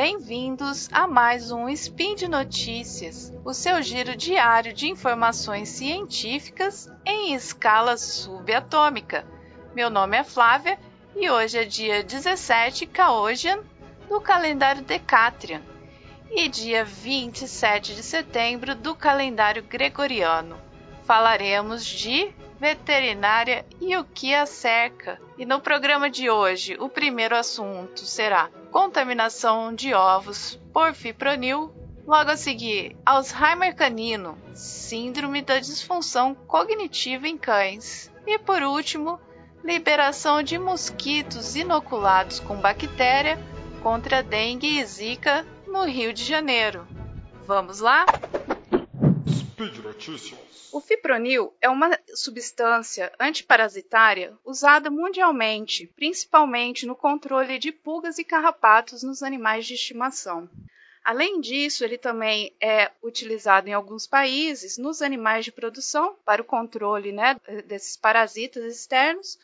Bem-vindos a mais um Spin de Notícias, o seu giro diário de informações científicas em escala subatômica. Meu nome é Flávia e hoje é dia 17 Caogian do calendário Decatrian e dia 27 de setembro do calendário Gregoriano. Falaremos de veterinária e o que a cerca. E no programa de hoje, o primeiro assunto será contaminação de ovos por fipronil. Logo a seguir, Alzheimer canino, síndrome da disfunção cognitiva em cães. E por último, liberação de mosquitos inoculados com bactéria contra dengue e zika no Rio de Janeiro. Vamos lá? Speed Notícias. O fipronil é uma substância antiparasitária usada mundialmente, principalmente no controle de pulgas e carrapatos nos animais de estimação. Além disso, ele também é utilizado em alguns países nos animais de produção para o controle né, desses parasitas externos,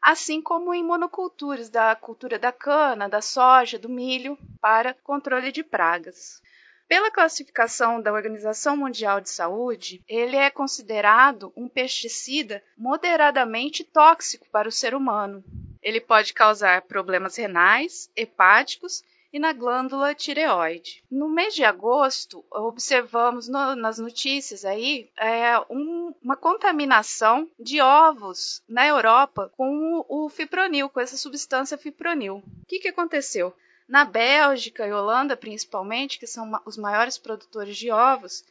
assim como em monoculturas da cultura da cana, da soja, do milho, para controle de pragas. Pela classificação da Organização Mundial de Saúde, ele é considerado um pesticida moderadamente tóxico para o ser humano. Ele pode causar problemas renais, hepáticos e na glândula tireoide. No mês de agosto, observamos no, nas notícias aí é, um, uma contaminação de ovos na Europa com o, o fipronil, com essa substância fipronil. O que, que aconteceu? Na Bélgica e Holanda, principalmente, que são os maiores produtores de ovos,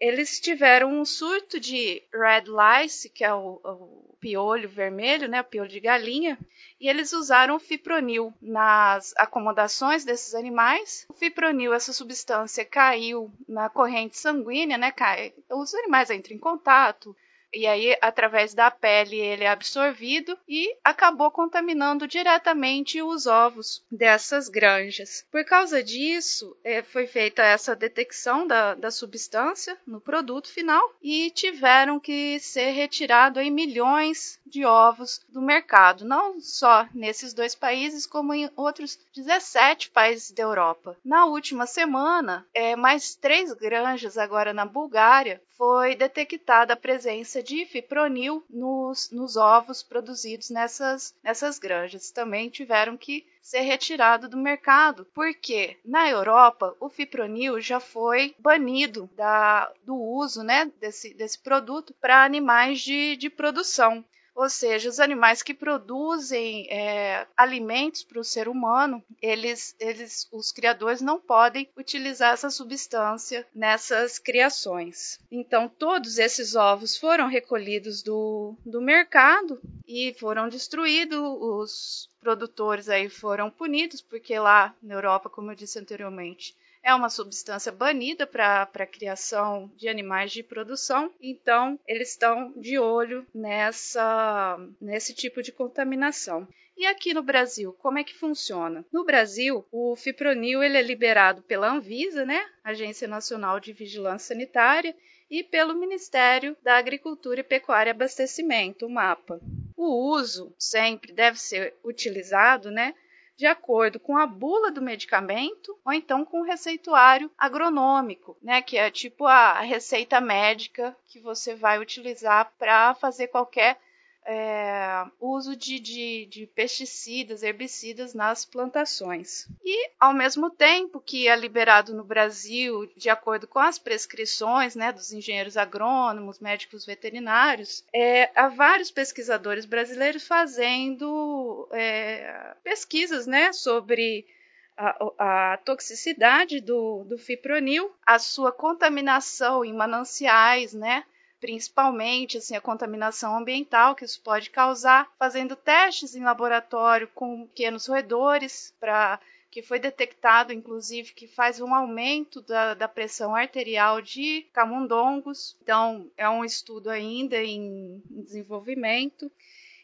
eles tiveram um surto de red lice, que é o, o piolho vermelho, né, o piolho de galinha, e eles usaram o fipronil nas acomodações desses animais. O fipronil, essa substância, caiu na corrente sanguínea, né, cai, os animais entram em contato, e aí, através da pele, ele é absorvido e acabou contaminando diretamente os ovos dessas granjas. Por causa disso, é, foi feita essa detecção da, da substância no produto final e tiveram que ser retirado aí milhões de ovos do mercado, não só nesses dois países, como em outros 17 países da Europa. Na última semana, é, mais três granjas agora na Bulgária foi detectada a presença de fipronil nos, nos ovos produzidos nessas, nessas granjas. Também tiveram que ser retirado do mercado, porque na Europa o fipronil já foi banido da, do uso né, desse, desse produto para animais de, de produção. Ou seja, os animais que produzem é, alimentos para o ser humano, eles, eles, os criadores não podem utilizar essa substância nessas criações. Então, todos esses ovos foram recolhidos do, do mercado e foram destruídos. Os produtores aí foram punidos, porque lá na Europa, como eu disse anteriormente, é uma substância banida para a criação de animais de produção, então eles estão de olho nessa, nesse tipo de contaminação. E aqui no Brasil, como é que funciona? No Brasil, o fipronil ele é liberado pela Anvisa, né, Agência Nacional de Vigilância Sanitária, e pelo Ministério da Agricultura e Pecuária e Abastecimento, o MAPA. O uso sempre deve ser utilizado, né, de acordo com a bula do medicamento ou então com o receituário agronômico, né, que é tipo a receita médica que você vai utilizar para fazer qualquer é, uso de, de, de, pesticidas, herbicidas nas plantações. E, ao mesmo tempo que é liberado no Brasil, de acordo com as prescrições né, dos engenheiros agrônomos, médicos veterinários, é, há vários pesquisadores brasileiros fazendo é, pesquisas né, sobre a, a, toxicidade do, do fipronil, a sua contaminação em mananciais, né? Principalmente assim, a contaminação ambiental que isso pode causar, fazendo testes em laboratório com pequenos roedores para que foi detectado, inclusive, que faz um aumento da, da, pressão arterial de camundongos. Então, é um estudo ainda em, desenvolvimento.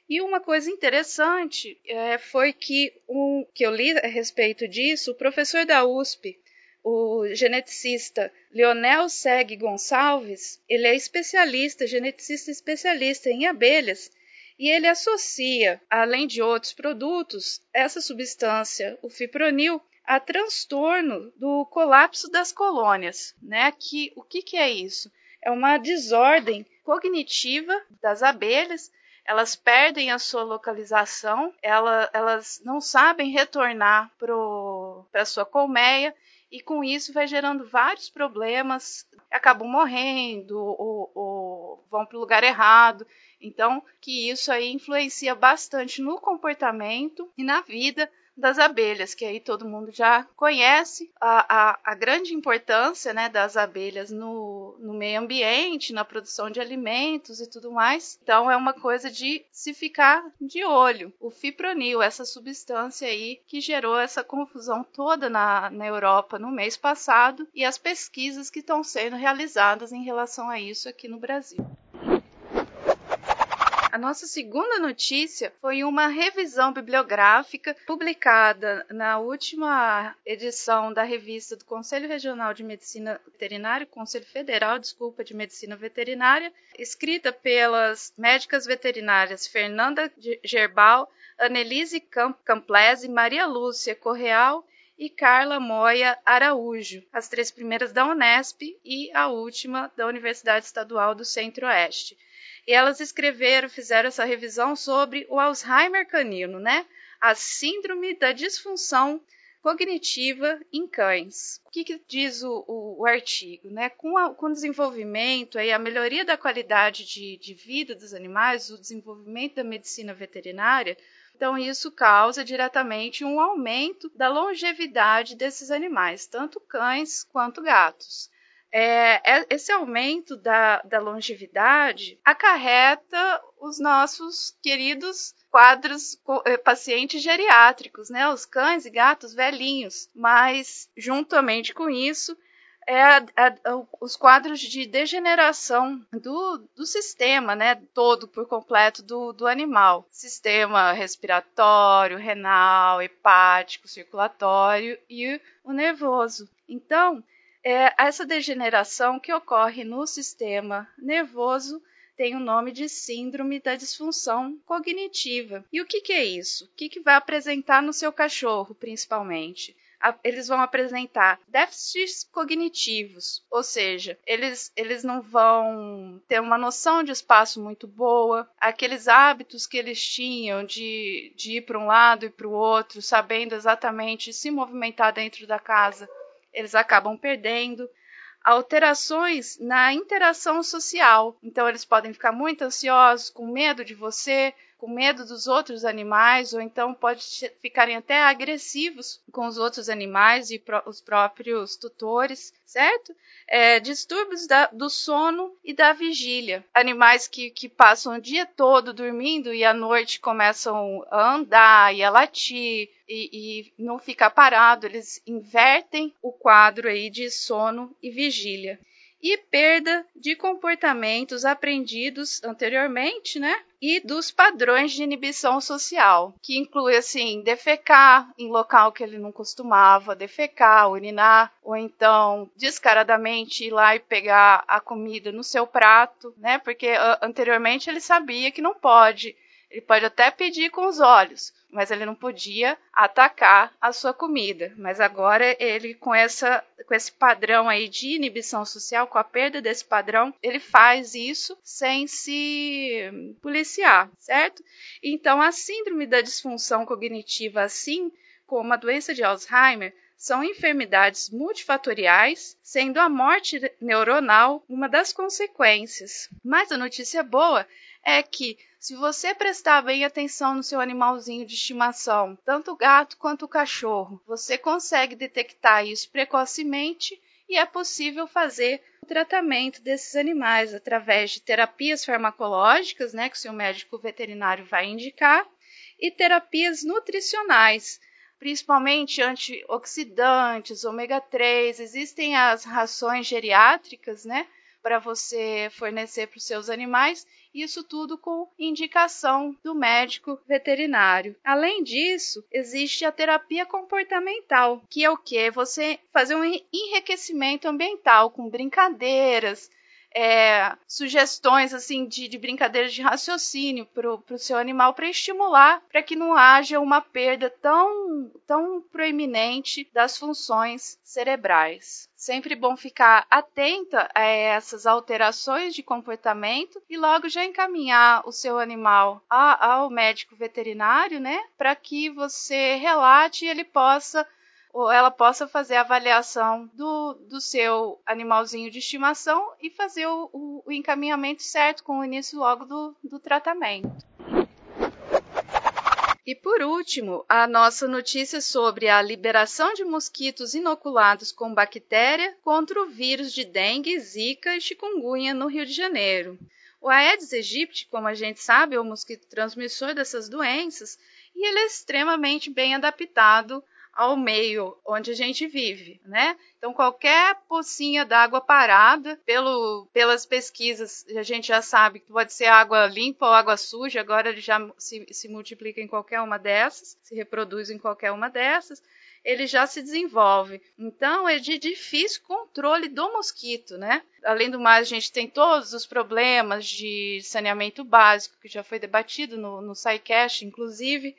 E uma coisa interessante é, foi que, um, que eu li a respeito disso, o professor da USP, o geneticista Leonel Seg Gonçalves, ele é especialista, geneticista especialista em abelhas, e ele associa, além de outros produtos, essa substância, o fipronil, a transtorno do colapso das colônias, né? Que o que, que é isso? É uma desordem cognitiva das abelhas. Elas perdem a sua localização, ela, elas não sabem retornar para a sua colmeia e com isso vai gerando vários problemas, acabam morrendo ou, ou vão para o lugar errado. Então, que isso aí influencia bastante no comportamento e na vida das abelhas, que aí todo mundo já conhece a, a, a grande importância né, das abelhas no, no meio ambiente, na produção de alimentos e tudo mais. Então é uma coisa de se ficar de olho. O fipronil, essa substância aí que gerou essa confusão toda na, na Europa no mês passado e as pesquisas que estão sendo realizadas em relação a isso aqui no Brasil. A nossa segunda notícia foi uma revisão bibliográfica publicada na última edição da revista do Conselho Regional de Medicina Veterinária, Conselho Federal, desculpa, de Medicina Veterinária, escrita pelas médicas veterinárias Fernanda Gerbal, Annelise Camplese, Maria Lúcia Correal e Carla Moya Araújo, as três primeiras da Unesp e a última da Universidade Estadual do Centro-Oeste. E elas escreveram, fizeram essa revisão sobre o Alzheimer canino, né? A síndrome da disfunção cognitiva em cães. O que, que diz o, o, o, artigo? Né? Com, a, com o desenvolvimento, aí, a melhoria da qualidade de, de vida dos animais, o desenvolvimento da medicina veterinária, então isso causa diretamente um aumento da longevidade desses animais, tanto cães quanto gatos é, é, esse aumento da, da longevidade acarreta os nossos queridos quadros eh, pacientes geriátricos, né? Os cães e gatos velhinhos. Mas, juntamente com isso, é a, a, os quadros de degeneração do, do sistema, né? Todo por completo do, do animal. Sistema respiratório, renal, hepático, circulatório e o nervoso. Então, é, essa degeneração que ocorre no sistema nervoso tem o nome de síndrome da disfunção cognitiva. E o que, que é isso? O que, que vai apresentar no seu cachorro, principalmente? eles vão apresentar déficits cognitivos, ou seja, eles, eles não vão ter uma noção de espaço muito boa, aqueles hábitos que eles tinham de, de ir para um lado e para o outro, sabendo exatamente se movimentar dentro da casa, eles acabam perdendo alterações na interação social. Então, eles podem ficar muito ansiosos, com medo de você, com medo dos outros animais, ou então pode ficarem até agressivos com os outros animais e os próprios tutores, certo? É, distúrbios da, do sono e da vigília. Animais que, que passam o dia todo dormindo e à noite começam a andar e a latir e, e não ficar parado, eles invertem o quadro aí de sono e vigília e perda de comportamentos aprendidos anteriormente, né? E dos padrões de inibição social, que inclui assim, defecar em local que ele não costumava defecar, urinar, ou então descaradamente ir lá e pegar a comida no seu prato, né? Porque uh, anteriormente ele sabia que não pode ele pode até pedir com os olhos, mas ele não podia atacar a sua comida. Mas agora ele com essa com esse padrão aí de inibição social, com a perda desse padrão, ele faz isso sem se policiar, certo? Então a síndrome da disfunção cognitiva assim como a doença de Alzheimer são enfermidades multifatoriais, sendo a morte neuronal uma das consequências. Mas a notícia boa é que se você prestar bem atenção no seu animalzinho de estimação, tanto o gato quanto o cachorro, você consegue detectar isso precocemente e é possível fazer o tratamento desses animais através de terapias farmacológicas, né, que o seu médico veterinário vai indicar, e terapias nutricionais, principalmente antioxidantes, ômega 3, existem as rações geriátricas, né, para você fornecer para os seus animais isso tudo com indicação do médico veterinário. Além disso, existe a terapia comportamental, que é o que? Você fazer um enriquecimento ambiental com brincadeiras, é, sugestões assim de, de brincadeiras de raciocínio para o seu animal para estimular para que não haja uma perda tão, tão proeminente das funções cerebrais. Sempre bom ficar atenta a essas alterações de comportamento e logo já encaminhar o seu animal ao médico veterinário, né, para que você relate e ele possa ela possa fazer a avaliação do, do seu animalzinho de estimação e fazer o, o, o encaminhamento certo com o início logo do, do tratamento. E por último, a nossa notícia sobre a liberação de mosquitos inoculados com bactéria contra o vírus de dengue, zika e chikungunya no Rio de Janeiro. O Aedes aegypti, como a gente sabe, é o mosquito transmissor dessas doenças e ele é extremamente bem adaptado ao meio onde a gente vive, né? Então qualquer pocinha d'água parada, pelo, pelas pesquisas, a gente já sabe que pode ser água limpa ou água suja, agora ele já se, se multiplica em qualquer uma dessas, se reproduz em qualquer uma dessas ele já se desenvolve. Então é de difícil controle do mosquito, né? Além do mais, a gente tem todos os problemas de saneamento básico, que já foi debatido no, no inclusive.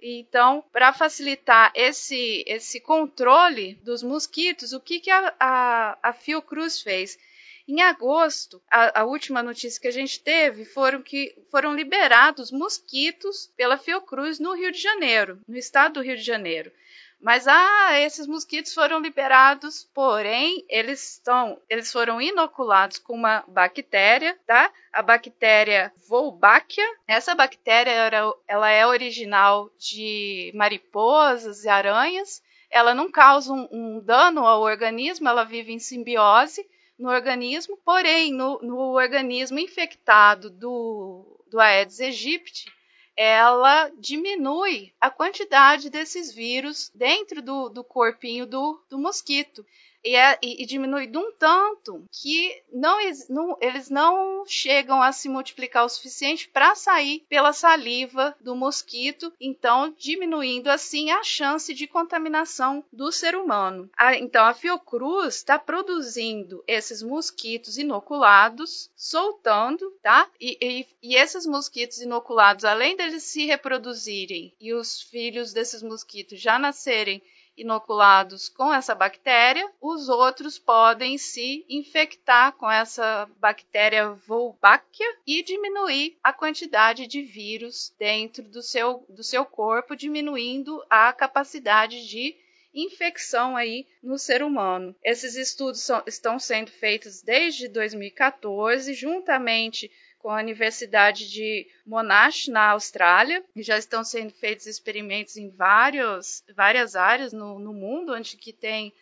Então, para facilitar esse, esse controle dos mosquitos, o que, que a, a, a Fiocruz fez? Em agosto, a, a, última notícia que a gente teve foram que foram liberados mosquitos pela Fiocruz no Rio de Janeiro, no estado do Rio de Janeiro. Mas ah, esses mosquitos foram liberados, porém eles estão, eles foram inoculados com uma bactéria, tá? A bactéria Wolbachia. Essa bactéria era, ela é original de mariposas e aranhas. Ela não causa um, um dano ao organismo, ela vive em simbiose no organismo, porém no, no organismo infectado do, do Aedes aegypti, ela diminui a quantidade desses vírus dentro do, do corpinho do, do mosquito e, é, e, e, diminui de um tanto que não, não, eles não chegam a se multiplicar o suficiente para sair pela saliva do mosquito, então diminuindo assim a chance de contaminação do ser humano. A, então a Fiocruz está produzindo esses mosquitos inoculados, soltando, tá? E, e, e esses mosquitos inoculados, além deles se reproduzirem e os filhos desses mosquitos já nascerem inoculados com essa bactéria, os outros podem se infectar com essa bactéria Wolbachia e diminuir a quantidade de vírus dentro do seu, do seu corpo, diminuindo a capacidade de infecção aí no ser humano. Esses estudos são, estão sendo feitos desde 2014, juntamente com a Universidade de Monash, na Austrália, e já estão sendo feitos experimentos em vários, várias áreas no, no mundo, onde que tem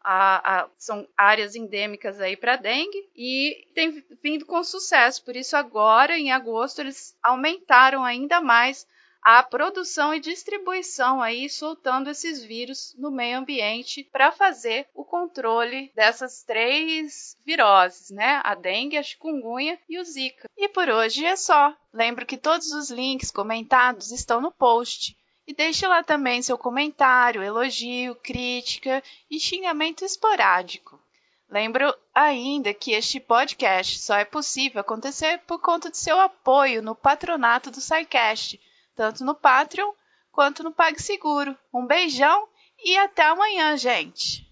a, a, são áreas endêmicas aí para dengue e tem vindo com sucesso. Por isso agora em agosto eles aumentaram ainda mais a produção e distribuição aí soltando esses vírus no meio ambiente para fazer o controle dessas três viroses, né? A dengue, a chikungunya e o zika. E por hoje é só. Lembro que todos os links comentados estão no post. E deixe lá também seu comentário, elogio, crítica e xingamento esporádico. Lembro ainda que este podcast só é possível acontecer por conta de seu apoio no patronato do SciCast tanto no Patreon quanto no PagSeguro. Um beijão e até amanhã, gente!